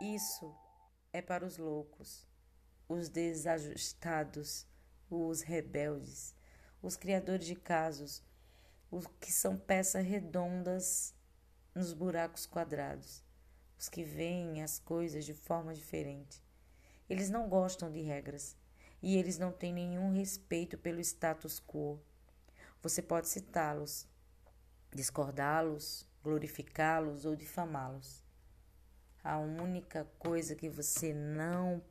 Isso é para os loucos, os desajustados, os rebeldes, os criadores de casos, os que são peças redondas nos buracos quadrados, os que veem as coisas de forma diferente. Eles não gostam de regras e eles não têm nenhum respeito pelo status quo. Você pode citá-los, discordá-los, glorificá-los ou difamá-los. A única coisa que você não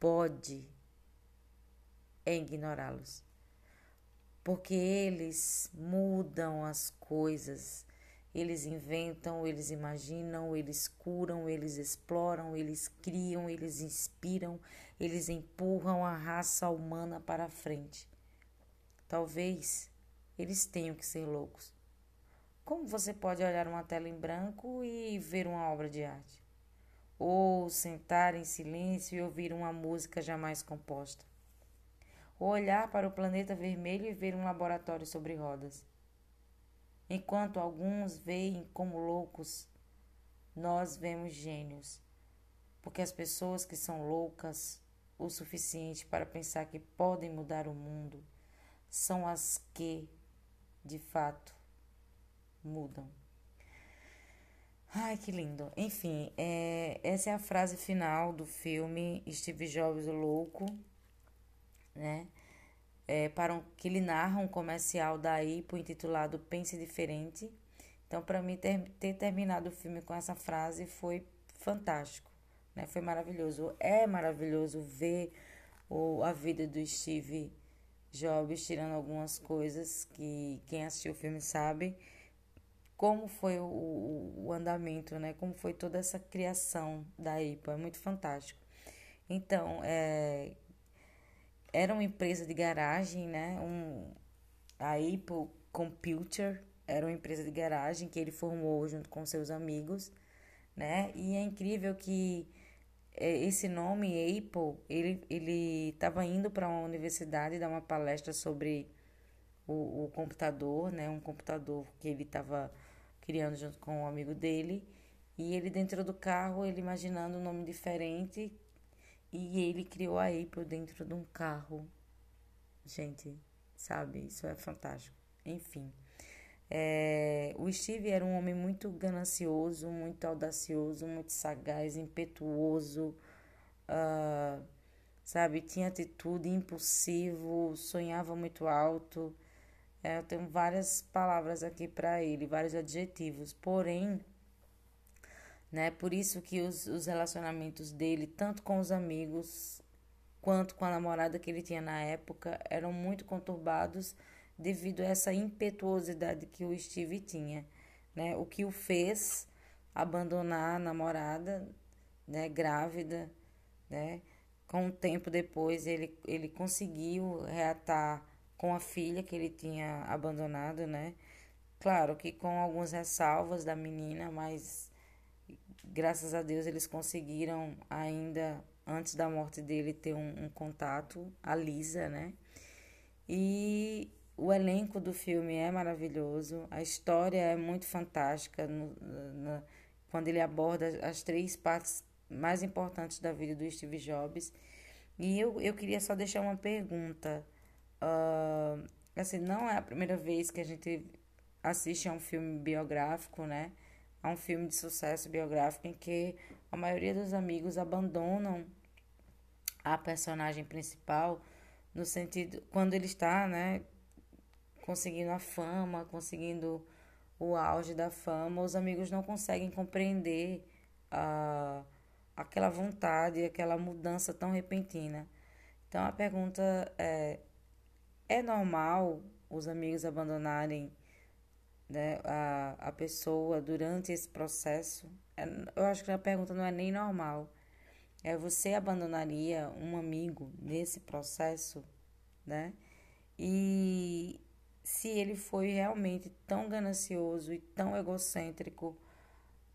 pode é ignorá-los. Porque eles mudam as coisas, eles inventam, eles imaginam, eles curam, eles exploram, eles criam, eles inspiram, eles empurram a raça humana para a frente. Talvez eles tenham que ser loucos. Como você pode olhar uma tela em branco e ver uma obra de arte? Ou sentar em silêncio e ouvir uma música jamais composta? Ou olhar para o planeta vermelho e ver um laboratório sobre rodas? Enquanto alguns veem como loucos, nós vemos gênios, porque as pessoas que são loucas o suficiente para pensar que podem mudar o mundo são as que, de fato, mudam. Ai, que lindo. Enfim, é, essa é a frase final do filme Steve Jobs o Louco, né? É, para um, que ele narra um comercial da Apple intitulado Pense Diferente. Então, para mim, ter, ter terminado o filme com essa frase foi fantástico, né? Foi maravilhoso. É maravilhoso ver o, a vida do Steve Jobs tirando algumas coisas que quem assistiu o filme sabe como foi o, o, andamento, né? Como foi toda essa criação da IPA, é muito fantástico. Então, é, era uma empresa de garagem, né? Um, a Apple Computer era uma empresa de garagem que ele formou junto com seus amigos, né? E é incrível que é, esse nome Apple, ele ele estava indo para uma universidade dar uma palestra sobre o, o computador, né? Um computador que ele estava criando junto com um amigo dele. E ele dentro do carro, ele imaginando um nome diferente. E ele criou a April dentro de um carro. Gente, sabe? Isso é fantástico. Enfim. É, o Steve era um homem muito ganancioso, muito audacioso, muito sagaz, impetuoso, uh, sabe? Tinha atitude, impulsivo, sonhava muito alto. É, eu tenho várias palavras aqui para ele, vários adjetivos. Porém, né, por isso que os, os relacionamentos dele, tanto com os amigos quanto com a namorada que ele tinha na época, eram muito conturbados devido a essa impetuosidade que o Steve tinha, né? O que o fez abandonar a namorada, né, grávida, né? Com um tempo depois ele, ele conseguiu reatar com a filha que ele tinha abandonado, né? Claro que com algumas ressalvas da menina, mas graças a Deus eles conseguiram ainda antes da morte dele ter um, um contato, a Lisa, né? E o elenco do filme é maravilhoso, a história é muito fantástica no, no, quando ele aborda as três partes mais importantes da vida do Steve Jobs. E eu, eu queria só deixar uma pergunta. Uh, assim, não é a primeira vez que a gente assiste a um filme biográfico, né? A um filme de sucesso biográfico em que a maioria dos amigos abandonam a personagem principal no sentido quando ele está, né, conseguindo a fama, conseguindo o auge da fama, os amigos não conseguem compreender a, aquela vontade, aquela mudança tão repentina. Então a pergunta é: é normal os amigos abandonarem né, a, a pessoa durante esse processo? É, eu acho que a pergunta não é nem normal. É você abandonaria um amigo nesse processo, né? E se ele foi realmente tão ganancioso e tão egocêntrico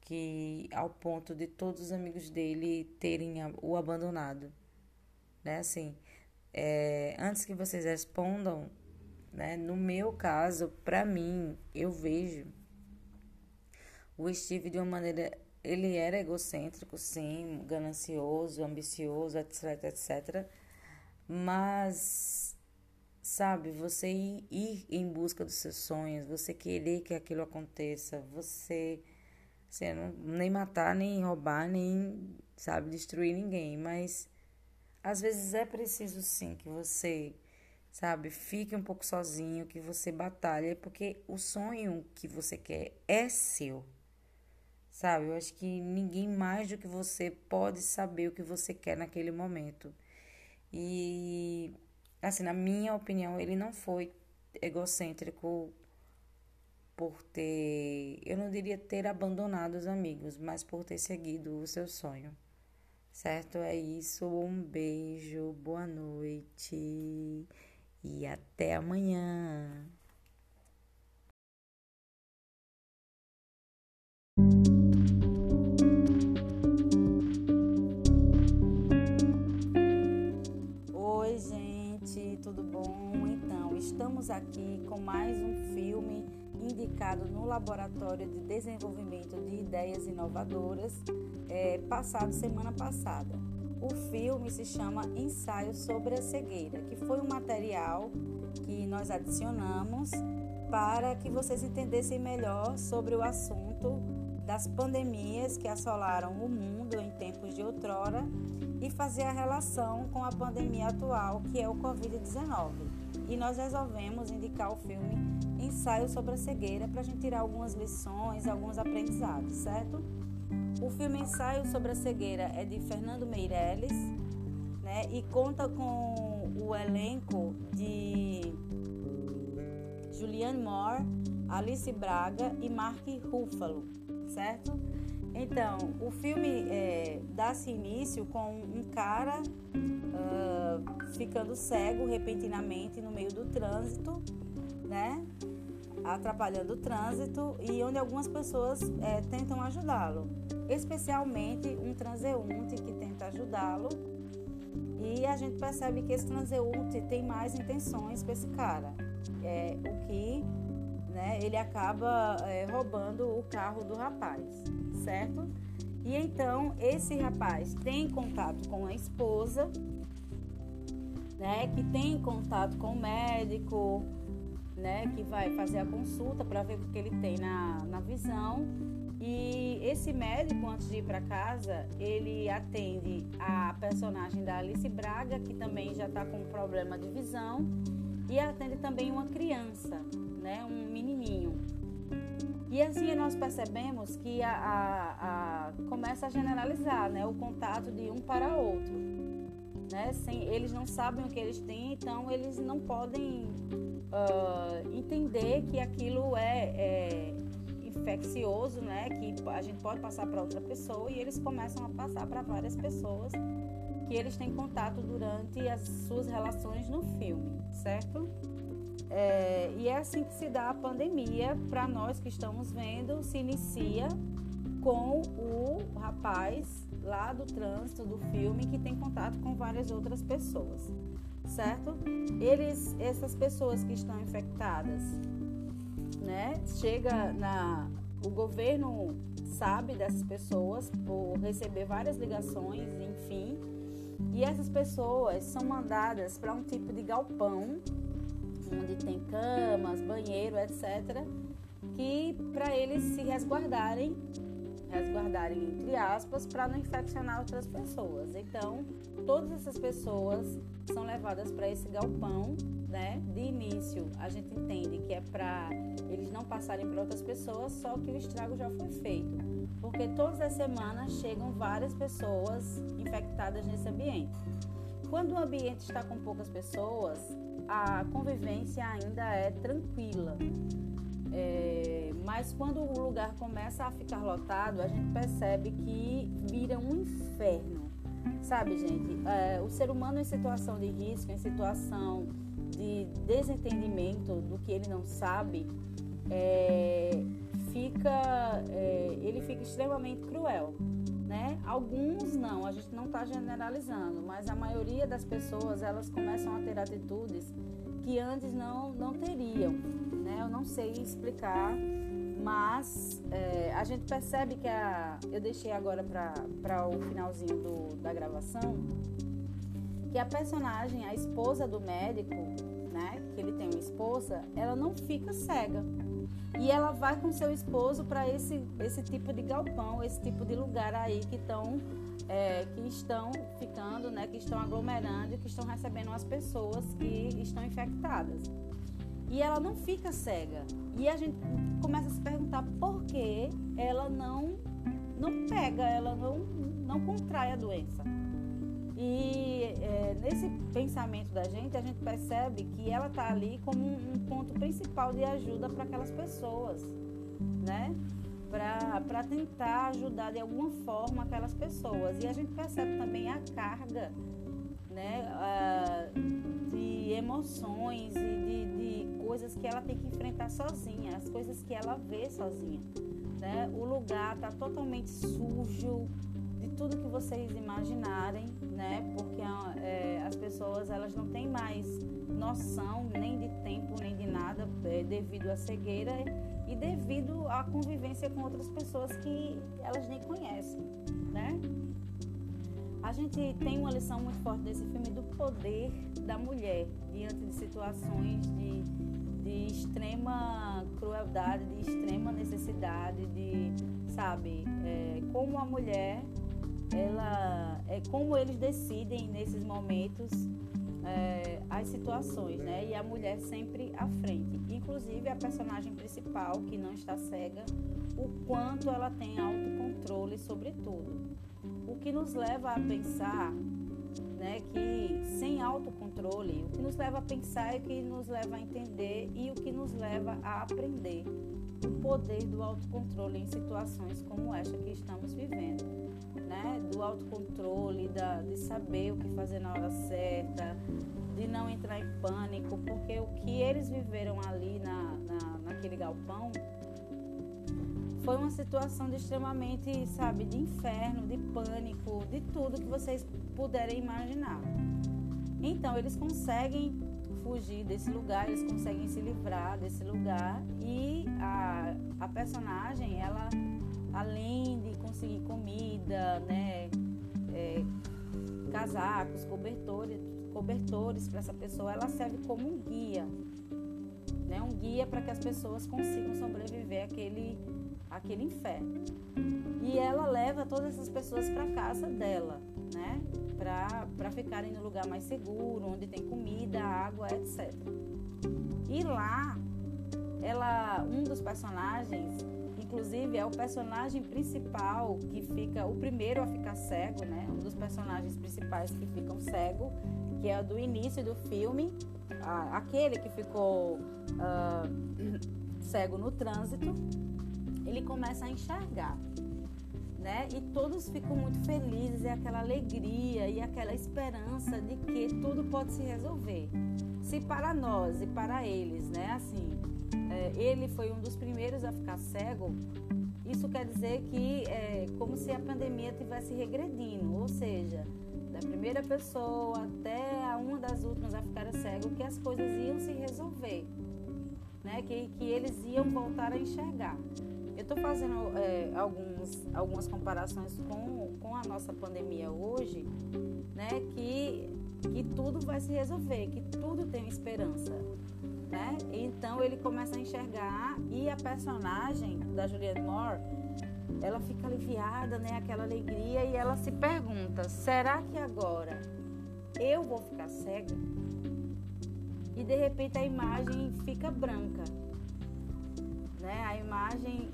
que ao ponto de todos os amigos dele terem o abandonado, né? Assim, é, antes que vocês respondam, né, no meu caso, para mim, eu vejo o Steve de uma maneira ele era egocêntrico, sim, ganancioso, ambicioso, etc, etc. Mas, sabe, você ir, ir em busca dos seus sonhos, você querer que aquilo aconteça, você, você não, nem matar, nem roubar, nem, sabe, destruir ninguém, mas às vezes é preciso sim que você, sabe, fique um pouco sozinho, que você batalhe, porque o sonho que você quer é seu. Sabe? Eu acho que ninguém mais do que você pode saber o que você quer naquele momento. E assim, na minha opinião, ele não foi egocêntrico por ter, eu não diria ter abandonado os amigos, mas por ter seguido o seu sonho. Certo? É isso. Um beijo, boa noite e até amanhã. Estamos aqui com mais um filme indicado no Laboratório de Desenvolvimento de Ideias Inovadoras, é, passado semana passada. O filme se chama Ensaio sobre a Cegueira, que foi um material que nós adicionamos para que vocês entendessem melhor sobre o assunto das pandemias que assolaram o mundo em tempos de outrora e fazer a relação com a pandemia atual, que é o Covid-19. E nós resolvemos indicar o filme Ensaio sobre a Cegueira para a gente tirar algumas lições, alguns aprendizados, certo? O filme Ensaio sobre a Cegueira é de Fernando Meirelles né, e conta com o elenco de Julianne Moore, Alice Braga e Mark Ruffalo, certo? Então, o filme é, dá-se início com um cara uh, ficando cego repentinamente no meio do trânsito, né? Atrapalhando o trânsito e onde algumas pessoas é, tentam ajudá-lo, especialmente um transeunte que tenta ajudá-lo. E a gente percebe que esse transeunte tem mais intenções para esse cara, é, o que né, ele acaba é, roubando o carro do rapaz certo? E então esse rapaz tem contato com a esposa, né? Que tem contato com o médico, né? Que vai fazer a consulta para ver o que ele tem na, na visão. E esse médico, antes de ir para casa, ele atende a personagem da Alice Braga, que também já está com problema de visão, e atende também uma criança, né? Um menininho. E assim nós percebemos que a, a, a, começa a generalizar né, o contato de um para outro. Né? Sem, eles não sabem o que eles têm, então eles não podem uh, entender que aquilo é, é infeccioso, né? que a gente pode passar para outra pessoa e eles começam a passar para várias pessoas que eles têm contato durante as suas relações no filme, certo? É, e é assim que se dá a pandemia, para nós que estamos vendo, se inicia com o rapaz lá do trânsito do filme que tem contato com várias outras pessoas, certo? Eles, essas pessoas que estão infectadas, né? Chega na, o governo sabe dessas pessoas por receber várias ligações, enfim, e essas pessoas são mandadas para um tipo de galpão onde tem camas, banheiro, etc., que para eles se resguardarem, resguardarem entre aspas, para não infeccionar outras pessoas. Então, todas essas pessoas são levadas para esse galpão, né? De início, a gente entende que é para eles não passarem para outras pessoas, só que o estrago já foi feito, porque todas as semanas chegam várias pessoas infectadas nesse ambiente. Quando o ambiente está com poucas pessoas, a convivência ainda é tranquila. É, mas quando o lugar começa a ficar lotado, a gente percebe que vira um inferno. Sabe, gente? É, o ser humano em situação de risco, em situação de desentendimento do que ele não sabe, é, fica, é, ele fica extremamente cruel. Né? Alguns não, a gente não está generalizando, mas a maioria das pessoas elas começam a ter atitudes que antes não, não teriam. Né? Eu não sei explicar Mas é, a gente percebe que a. Eu deixei agora para o finalzinho do, da gravação que a personagem, a esposa do médico, né, que ele tem uma esposa, ela não fica cega. E ela vai com seu esposo para esse, esse tipo de galpão, esse tipo de lugar aí que estão é, que estão ficando, né, que estão aglomerando, que estão recebendo as pessoas que estão infectadas. E ela não fica cega. E a gente começa a se perguntar por que ela não não pega, ela não não contrai a doença. E é, nesse pensamento da gente, a gente percebe que ela está ali como um, um, ponto principal de ajuda para aquelas pessoas, né? Para tentar ajudar de alguma forma aquelas pessoas. E a gente percebe também a carga né, de emoções e de, de coisas que ela tem que enfrentar sozinha, as coisas que ela vê sozinha. Né? O lugar está totalmente sujo, de tudo que vocês imaginarem, né? Porque é, as pessoas elas não têm mais noção nem de tempo nem de nada é, devido à cegueira e devido à convivência com outras pessoas que elas nem conhecem, né? A gente tem uma lição muito forte desse filme do poder da mulher diante de situações de, de extrema crueldade, de extrema necessidade, de, sabe, é, como a mulher ela é como eles decidem nesses momentos é, as situações, né? E a mulher sempre à frente. Inclusive a personagem principal que não está cega, o quanto ela tem autocontrole sobre tudo. O que nos leva a pensar, né, que sem autocontrole, o que nos leva a pensar e o que nos leva a entender e o que nos leva a aprender o poder do autocontrole em situações como esta que estamos vivendo né? Do autocontrole, da, de saber o que fazer na hora certa, de não entrar em pânico, porque o que eles viveram ali na, na, naquele galpão foi uma situação de extremamente, sabe, de inferno, de pânico, de tudo que vocês puderem imaginar. Então, eles conseguem fugir desse lugar, eles conseguem se livrar desse lugar e a, a personagem, ela além de conseguir comida, né, é, casacos, cobertores, cobertores para essa pessoa, ela serve como um guia, né, um guia para que as pessoas consigam sobreviver àquele, àquele inferno. E ela leva todas essas pessoas para casa dela, né, para ficarem no lugar mais seguro, onde tem comida, água, etc. E lá, ela, um dos personagens inclusive é o personagem principal que fica o primeiro a ficar cego, né? Um dos personagens principais que ficam cego, que é do início do filme, aquele que ficou uh, cego no trânsito, ele começa a enxergar. Né? E todos ficam muito felizes, e aquela alegria e aquela esperança de que tudo pode se resolver. Se para nós e para eles, né, assim, é, ele foi um dos primeiros a ficar cego, isso quer dizer que é como se a pandemia tivesse regredindo, ou seja, da primeira pessoa até a uma das últimas a ficar cego, que as coisas iam se resolver, né? que, que eles iam voltar a enxergar. Eu estou fazendo é, alguns, algumas comparações com, com a nossa pandemia hoje, né? que, que tudo vai se resolver, que tudo tem esperança né? Então ele começa a enxergar e a personagem da Juliette Moore, ela fica aliviada, né? Aquela alegria e ela se pergunta: será que agora eu vou ficar cega? E de repente a imagem fica branca, né? A imagem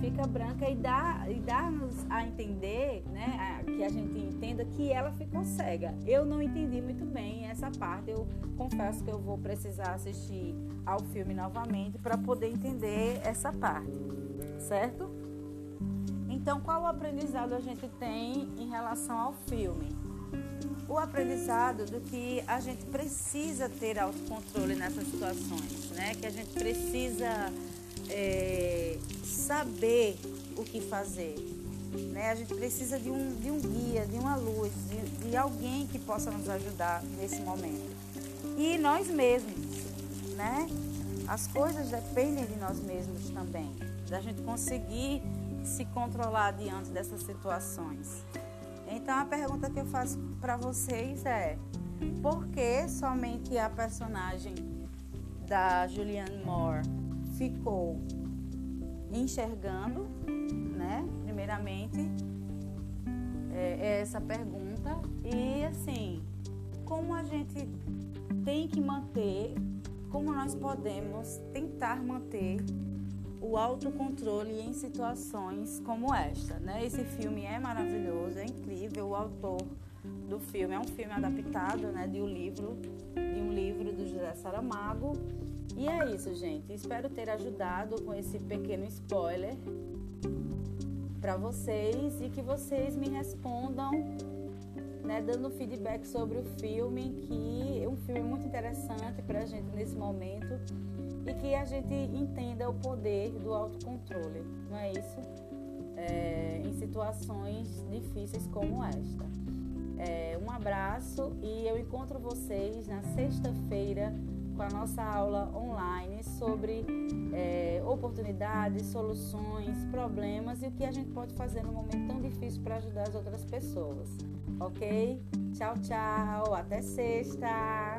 fica branca e dá e dá-nos a entender, né, que a gente entenda que ela ficou cega. Eu não entendi muito bem essa parte. Eu confesso que eu vou precisar assistir ao filme novamente para poder entender essa parte, certo? Então, qual o aprendizado a gente tem em relação ao filme? O aprendizado do que a gente precisa ter autocontrole nessas situações, né? Que a gente precisa é, saber o que fazer. Né? A gente precisa de um, de um guia, de uma luz, de, de alguém que possa nos ajudar nesse momento. E nós mesmos, né? As coisas dependem de nós mesmos também. da gente conseguir se controlar diante dessas situações. Então a pergunta que eu faço para vocês é: por que somente a personagem da Julianne Moore ficou enxergando, né? Primeiramente, é, é essa pergunta. E assim, como a gente tem que manter, como nós podemos tentar manter o autocontrole em situações como esta, né? Esse filme é maravilhoso, é incrível, o autor do filme é um filme adaptado, né, de um livro, de um livro do José Saramago. E é isso, gente. Espero ter ajudado com esse pequeno spoiler para vocês e que vocês me respondam, né, dando feedback sobre o filme, que é um filme muito interessante para a gente nesse momento e que a gente entenda o poder do autocontrole, não é isso? É, em situações difíceis como esta. É, um abraço e eu encontro vocês na sexta-feira com a nossa aula online sobre é, oportunidades, soluções, problemas e o que a gente pode fazer no momento tão difícil para ajudar as outras pessoas. Ok? Tchau, tchau. Até sexta.